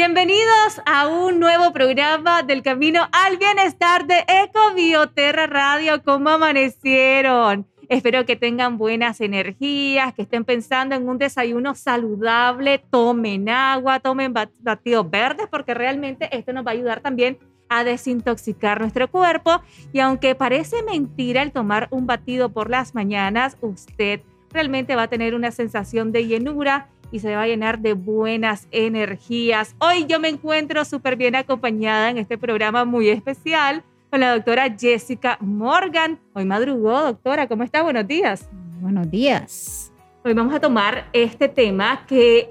Bienvenidos a un nuevo programa del Camino al Bienestar de Ecobioterra Radio. ¿Cómo amanecieron? Espero que tengan buenas energías, que estén pensando en un desayuno saludable, tomen agua, tomen batidos verdes, porque realmente esto nos va a ayudar también a desintoxicar nuestro cuerpo. Y aunque parece mentira el tomar un batido por las mañanas, usted realmente va a tener una sensación de llenura y se va a llenar de buenas energías. Hoy yo me encuentro súper bien acompañada en este programa muy especial con la doctora Jessica Morgan. Hoy madrugó, doctora, ¿cómo está? Buenos días. Buenos días. Hoy vamos a tomar este tema que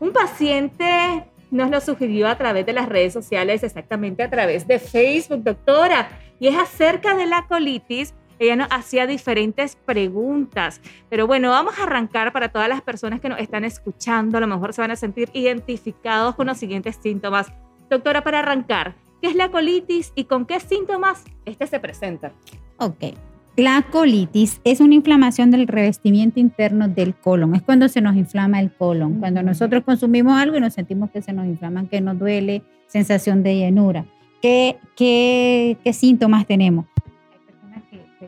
un paciente nos lo sugirió a través de las redes sociales, exactamente a través de Facebook, doctora, y es acerca de la colitis ella nos hacía diferentes preguntas. Pero bueno, vamos a arrancar para todas las personas que nos están escuchando. A lo mejor se van a sentir identificados con los siguientes síntomas. Doctora, para arrancar, ¿qué es la colitis y con qué síntomas este se presenta? Ok. La colitis es una inflamación del revestimiento interno del colon. Es cuando se nos inflama el colon. Cuando nosotros consumimos algo y nos sentimos que se nos inflama, que nos duele, sensación de llenura. ¿Qué, qué, qué síntomas tenemos?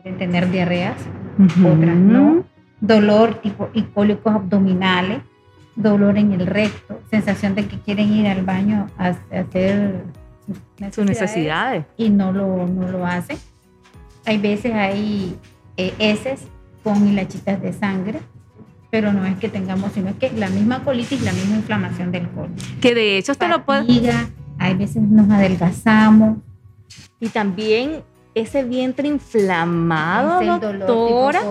Pueden tener diarreas, otras no, dolor tipo y cólicos abdominales, dolor en el recto, sensación de que quieren ir al baño a, hacer sus necesidades, y no lo, no lo hacen. Hay veces hay eh, heces con hilachitas de sangre, pero no es que tengamos, sino es que la misma colitis, la misma inflamación del colon. Que de hecho esto lo puede... Hay veces nos adelgazamos. Y también ese vientre inflamado, doctora,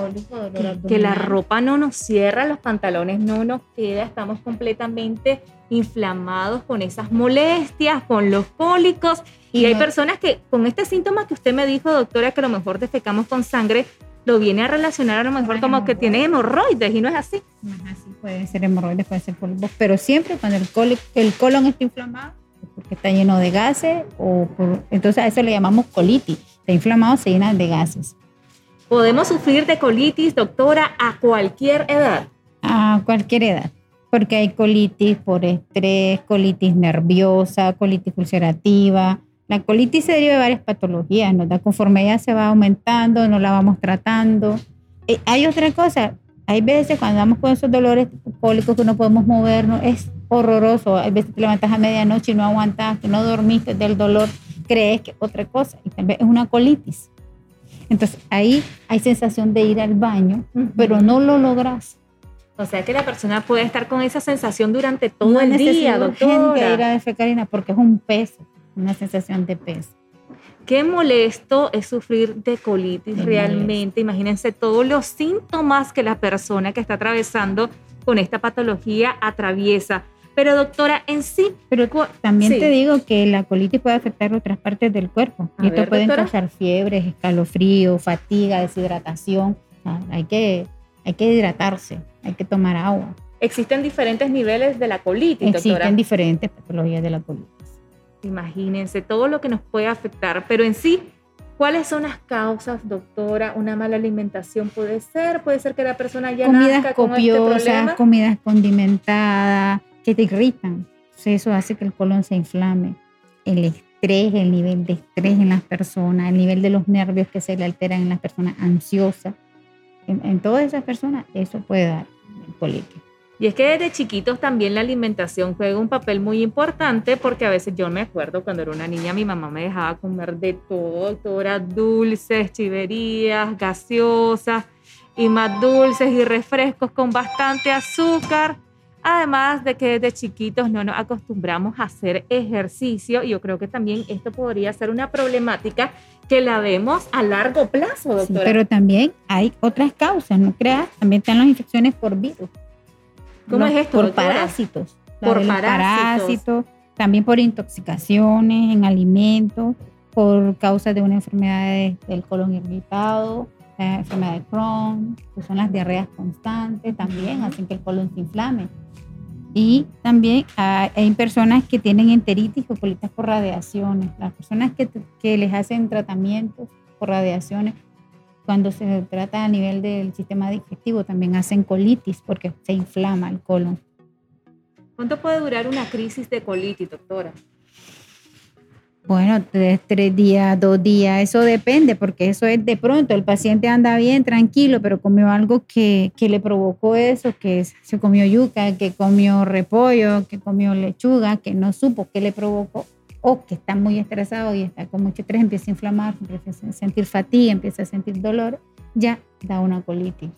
que, la ropa no nos cierra, los pantalones no nos queda, estamos completamente inflamados con esas molestias, con los cólicos. Y, hay personas que con este síntoma que usted me dijo, doctora, que a lo mejor defecamos con sangre, lo viene a relacionar a lo mejor como que tiene hemorroides y no es así. No es así, puede ser hemorroides, puede ser pólipos, pero siempre cuando el, el colon está inflamado, porque está lleno de gases, o entonces a eso le llamamos colitis está inflamado, se llena de gases. ¿Podemos sufrir de colitis, doctora, a cualquier edad? A cualquier edad, porque hay colitis por estrés, colitis nerviosa, colitis ulcerativa. La colitis se deriva de varias patologías, ¿no? Conforme ella se va aumentando, no la vamos tratando. Eh, hay otra cosa, hay veces cuando andamos con esos dolores cólicos que no podemos movernos, es horroroso. Hay veces te levantas a medianoche y no aguantas, que no dormiste del dolor crees que otra cosa y tal vez es una colitis. Entonces ahí hay sensación de ir al baño, pero no lo logras. O sea que la persona puede estar con esa sensación durante todo el día, doctora. ir a defecar porque es un peso, una sensación de peso. Qué molesto es sufrir de colitis realmente. Imagínense todos los síntomas que la persona que está atravesando con esta patología atraviesa. Pero doctora, en sí... Pero también te digo que la colitis puede afectar otras partes del cuerpo. y esto puede causar fiebres, escalofrío, fatiga, deshidratación. hay, que, hay que hidratarse, hay que tomar agua. Existen diferentes niveles de la colitis, Existen diferentes patologías de la colitis. Imagínense todo lo que nos puede afectar, pero en sí, ¿Cuáles son las causas, doctora? ¿Una mala alimentación puede ser? ¿Puede ser que la persona ya comidas nazca copiosas, con este comidas condimentadas, que te irritan. eso hace que el colon se inflame. El estrés, el nivel de estrés en las personas, el nivel de los nervios que se le alteran en las personas ansiosas. En, todas esas personas eso puede dar colitis. Y es que desde chiquitos también la alimentación juega un papel muy importante porque a veces yo me acuerdo cuando era una niña mi mamá me dejaba comer de todo, todo dulces, chiverías, gaseosas y más dulces y refrescos con bastante azúcar. Además de que desde chiquitos no nos acostumbramos a hacer ejercicio y yo creo que también esto podría ser una problemática que la vemos a largo plazo, doctora. pero también hay otras causas, ¿no creas? También están las infecciones por virus. ¿Cómo es esto? Por parásitos. Por parásitos. También por intoxicaciones en alimentos. por causa de una enfermedad del colon irritado, la enfermedad de Crohn, que son las diarreas constantes, también hacen que el colon se inflame. Y también hay personas que tienen enteritis o colitis por radiaciones. Las personas que, que les hacen tratamientos por radiaciones, cuando se trata a nivel del sistema digestivo, también hacen colitis porque se inflama el colon. ¿Cuánto puede durar una crisis de colitis, doctora? Bueno, tres, tres días, dos días, eso depende, porque eso es de pronto, el paciente anda bien, tranquilo, pero comió algo que, que le provocó eso, que se comió yuca, que comió repollo, que comió lechuga, que no supo qué le provocó, o que está muy estresado y está con mucho estrés, empieza a inflamar, empieza a sentir fatiga, empieza a sentir dolor, ya da una colitis.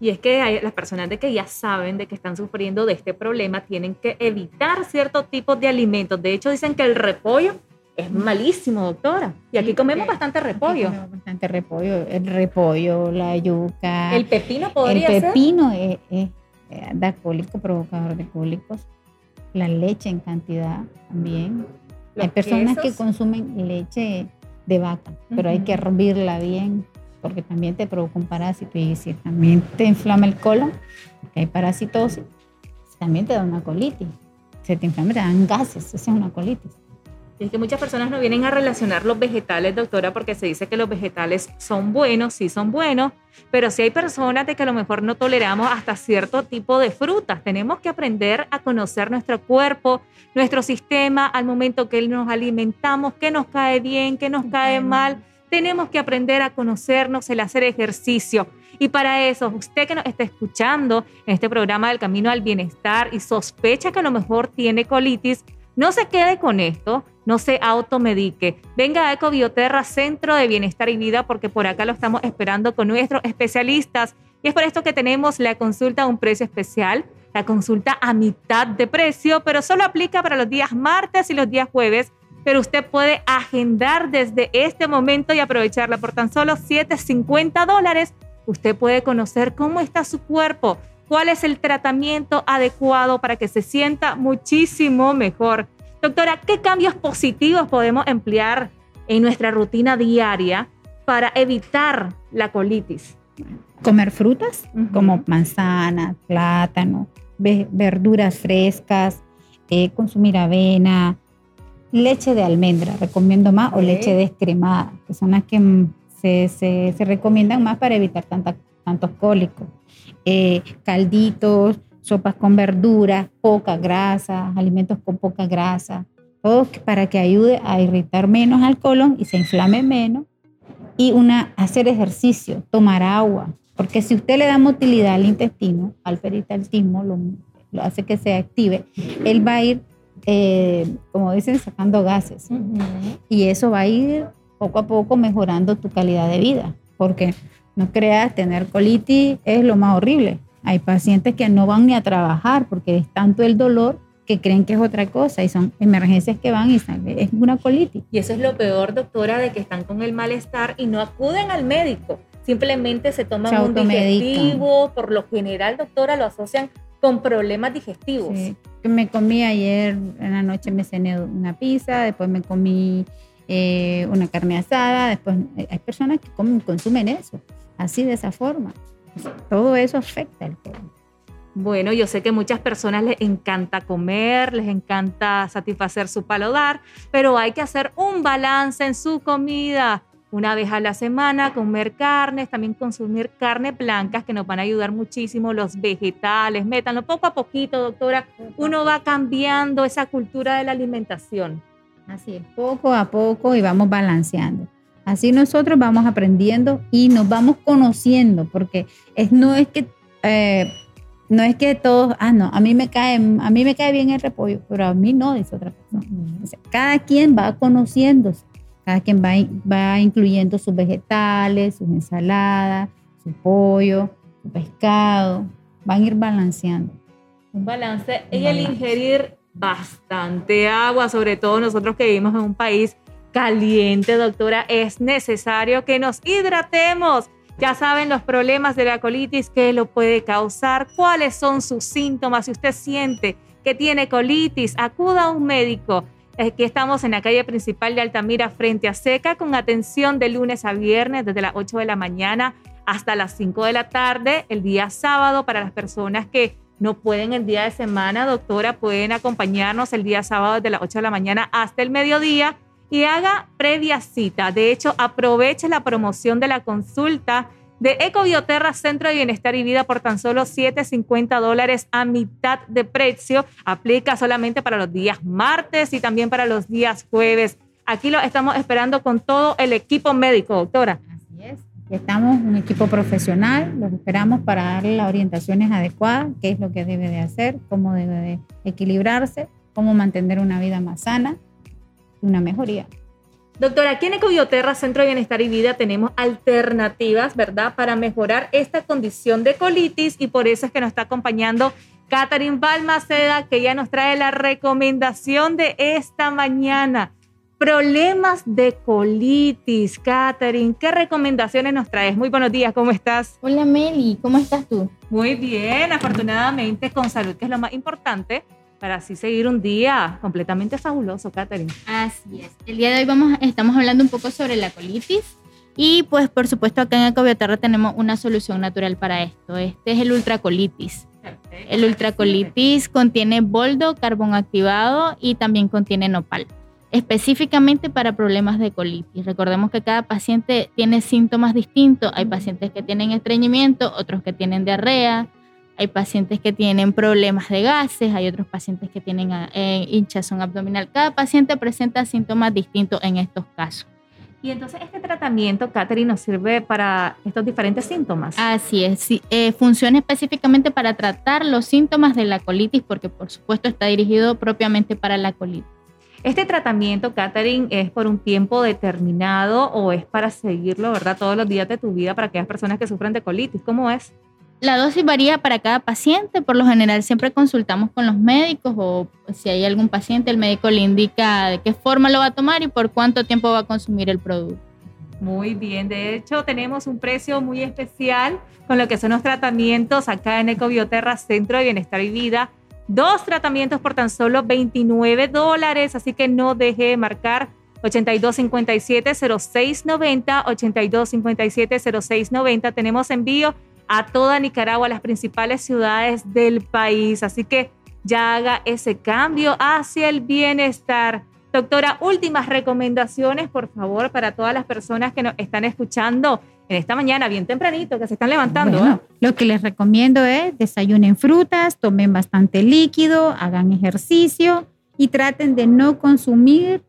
Y es que hay, las personas de que ya saben de que están sufriendo de este problema tienen que evitar ciertos tipos de alimentos. De hecho, dicen que el repollo es malísimo, doctora. Y aquí comemos bastante repollo. Comemos bastante repollo, el repollo, la yuca. ¿El pepino podría ser? El pepino Es, da cólico, provocador de cólicos. La leche en cantidad también. Hay personas que consumen leche de vaca, pero hay que hervirla bien porque también te provoca un parásito y si también te inflama el colon, porque hay parasitosis, también te da una colitis. Se te inflama, te dan gases, esa es una colitis. Y es que muchas personas no vienen a relacionar los vegetales, doctora, porque se dice que los vegetales son buenos, sí son buenos, pero si hay personas de que a lo mejor no toleramos hasta cierto tipo de frutas. Tenemos que aprender a conocer nuestro cuerpo, nuestro sistema al momento que nos alimentamos, qué nos cae bien, qué nos cae mal. Tenemos que aprender a conocernos, el hacer ejercicio. Y para eso, usted que nos está escuchando en este programa del Camino al Bienestar y sospecha que a lo mejor tiene colitis, no se quede con esto, no se automedique. Venga a Ecobioterra, Centro de Bienestar y Vida, porque por acá lo estamos esperando con nuestros especialistas. Y es por esto que tenemos la consulta a un precio especial, la consulta a mitad de precio, pero solo aplica para los días martes y los días jueves. Pero usted puede agendar desde este momento y aprovecharla por tan solo 7.50 dólares. Usted puede conocer cómo está su cuerpo, cuál es el tratamiento adecuado para que se sienta muchísimo mejor. Doctora, ¿qué cambios positivos podemos emplear en nuestra rutina diaria para evitar la colitis? Comer frutas como manzana, plátano, verduras frescas, eh, consumir avena, leche de almendra, recomiendo más, o leche descremada, que son las que mm, se, recomiendan más para evitar tantos cólicos. Eh, calditos, sopas con verduras, poca grasa, alimentos con poca grasa, todo para que ayude a irritar menos al colon y se inflame menos. Y una, hacer ejercicio, tomar agua, porque si usted le da motilidad al intestino, al peritalismo, lo, hace que se active, él va a ir, eh, como dicen, sacando gases. Y eso va a ir poco a poco mejorando tu calidad de vida, porque no creas, tener colitis es lo más horrible. Hay pacientes que no van ni a trabajar porque es tanto el dolor que creen que es otra cosa y son emergencias que van y es una colitis. Y eso es lo peor, doctora, de que están con el malestar y no acuden al médico. Simplemente se toman un digestivo. Por lo general, doctora, lo asocian con problemas digestivos. Sí. Me comí ayer en la noche, me cené una pizza, después me comí eh, una carne asada, después eh, hay personas que consumen eso así de esa forma. Todo eso afecta al colon. Bueno, yo sé que muchas personas les encanta comer, les encanta satisfacer su paladar, pero hay que hacer un balance en su comida. Una vez a la semana comer carnes, también consumir carnes blancas que nos van a ayudar muchísimo, los vegetales, métanlo poco a poquito, doctora. Uno va cambiando esa cultura de la alimentación. Así es, poco a poco y vamos balanceando. Así nosotros vamos aprendiendo y nos vamos conociendo, porque es, no es que eh, no es que todos, ah, no, a mí me cae, a mí me cae bien el repollo, pero a mí no, dice otra persona. cada quien va conociéndose, cada quien va, va incluyendo sus vegetales, sus ensaladas, su pollo, su pescado, van a ir balanceando. Un balance y el ingerir bastante agua, sobre todo nosotros que vivimos en un país caliente, doctora, es necesario que nos hidratemos. Ya saben los problemas de la colitis, qué lo puede causar, cuáles son sus síntomas. Si usted siente que tiene colitis, acuda a un médico. Aquí estamos en la calle principal de Altamira frente a Seca con atención de lunes a viernes desde las 8 de la mañana hasta las 5 de la tarde. El día sábado para las personas que no pueden el día de semana, doctora, pueden acompañarnos el día sábado desde las 8 de la mañana hasta el mediodía y haga previa cita. De hecho, aproveche la promoción de la consulta de Ecobioterra Centro de Bienestar y Vida por tan solo 7.50 dólares a mitad de precio. Aplica solamente para los días martes y también para los días jueves. Aquí lo estamos esperando con todo el equipo médico, doctora. Así es. Estamos un equipo profesional, los esperamos para darle las orientaciones adecuadas, qué es lo que debe de hacer, cómo debe de equilibrarse, cómo mantener una vida más sana una mejoría. Doctora, aquí en Ecobioterra, Centro de Bienestar y Vida, tenemos alternativas, ¿verdad?, para mejorar esta condición de colitis y por eso es que nos está acompañando Catherine Balmaceda, que ya nos trae la recomendación de esta mañana. Problemas de colitis. Catherine, ¿qué recomendaciones nos traes? Muy buenos días, ¿cómo estás? Hola Meli, ¿cómo estás tú? Muy bien, afortunadamente con salud, que es lo más importante para así seguir un día completamente fabuloso, Catherine. Así es. El día de hoy vamos, estamos hablando un poco sobre la colitis y pues por supuesto acá en Ecobioterra tenemos una solución natural para esto. Este es el ultracolitis. El ultracolitis contiene boldo, carbón activado y también contiene nopal específicamente para problemas de colitis. Recordemos que cada paciente tiene síntomas distintos. Hay pacientes que tienen estreñimiento, otros que tienen diarrea, hay pacientes que tienen problemas de gases, hay otros pacientes que tienen eh, hinchazón abdominal. Cada paciente presenta síntomas distintos en estos casos. Y entonces este tratamiento, Catherine, nos sirve para estos diferentes síntomas. Así es, eh, funciona específicamente para tratar los síntomas de la colitis, porque por supuesto está dirigido propiamente para la colitis. Este tratamiento, Catherine, es por un tiempo determinado o es para seguirlo, ¿verdad? Todos los días de tu vida para aquellas personas que sufren de colitis. ¿Cómo es? La dosis varía para cada paciente. Por lo general siempre consultamos con los médicos o si hay algún paciente, el médico le indica de qué forma lo va a tomar y por cuánto tiempo va a consumir el producto. Muy bien, de hecho tenemos un precio muy especial con lo que son los tratamientos acá en Ecobioterra Centro de Bienestar y Vida. Dos tratamientos por tan solo 29 dólares, así que no deje de marcar 8257-0690, 8257-0690. Tenemos envío a toda Nicaragua, las principales ciudades del país. Así que ya haga ese cambio hacia el bienestar. Doctora, últimas recomendaciones, por favor, para todas las personas que nos están escuchando en esta mañana, bien tempranito, que se están levantando. Lo que les recomiendo es desayunen frutas, tomen bastante líquido, hagan ejercicio y traten de no consumir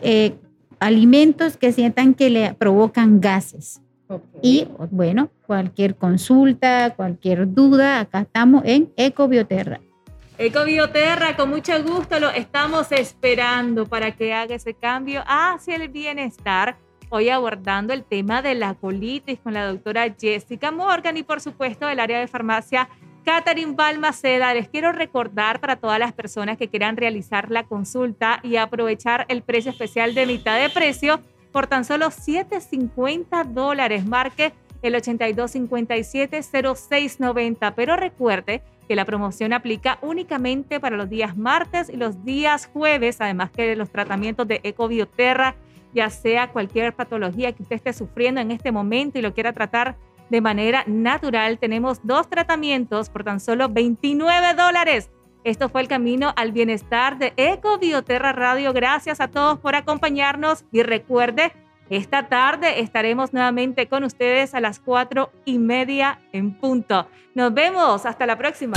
eh, alimentos que sientan que le provocan gases. Y bueno, cualquier consulta, cualquier duda, acá estamos en Ecobioterra. Ecobioterra, con mucho gusto lo estamos esperando para que haga ese cambio hacia el bienestar. Hoy abordando el tema de la colitis con la doctora Jessica Morgan y por supuesto del área de farmacia Catherine Balmaceda. Les quiero recordar para todas las personas que quieran realizar la consulta y aprovechar el precio especial de mitad de precio por tan solo 7.50 dólares. Marque el 8257-0690. Pero recuerde que la promoción aplica únicamente para los días martes y los días jueves, además que los tratamientos de Ecobioterra, ya sea cualquier patología que usted esté sufriendo en este momento y lo quiera tratar de manera natural, tenemos dos tratamientos por tan solo 29 dólares. Esto fue el camino al bienestar de Eco Bioterra Radio. Gracias a todos por acompañarnos y recuerde, esta tarde estaremos nuevamente con ustedes a las cuatro y media en punto. Nos vemos, hasta la próxima.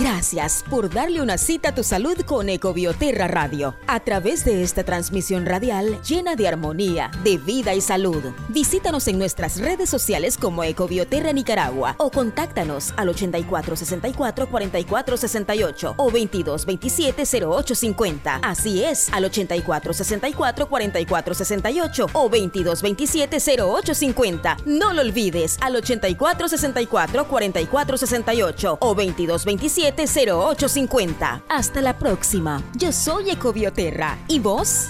Gracias por darle una cita a tu salud con Ecobioterra Radio. A través de esta transmisión radial llena de armonía, de vida y salud. Visítanos en nuestras redes sociales como Ecobioterra Nicaragua o contáctanos al 8464-4468 o 2227-0850. Así es, al 8464-4468 o 2227-0850. No lo olvides, al 8464-4468 o 2227 0850. Hasta la próxima. Yo soy Ecobioterra. ¿Y vos?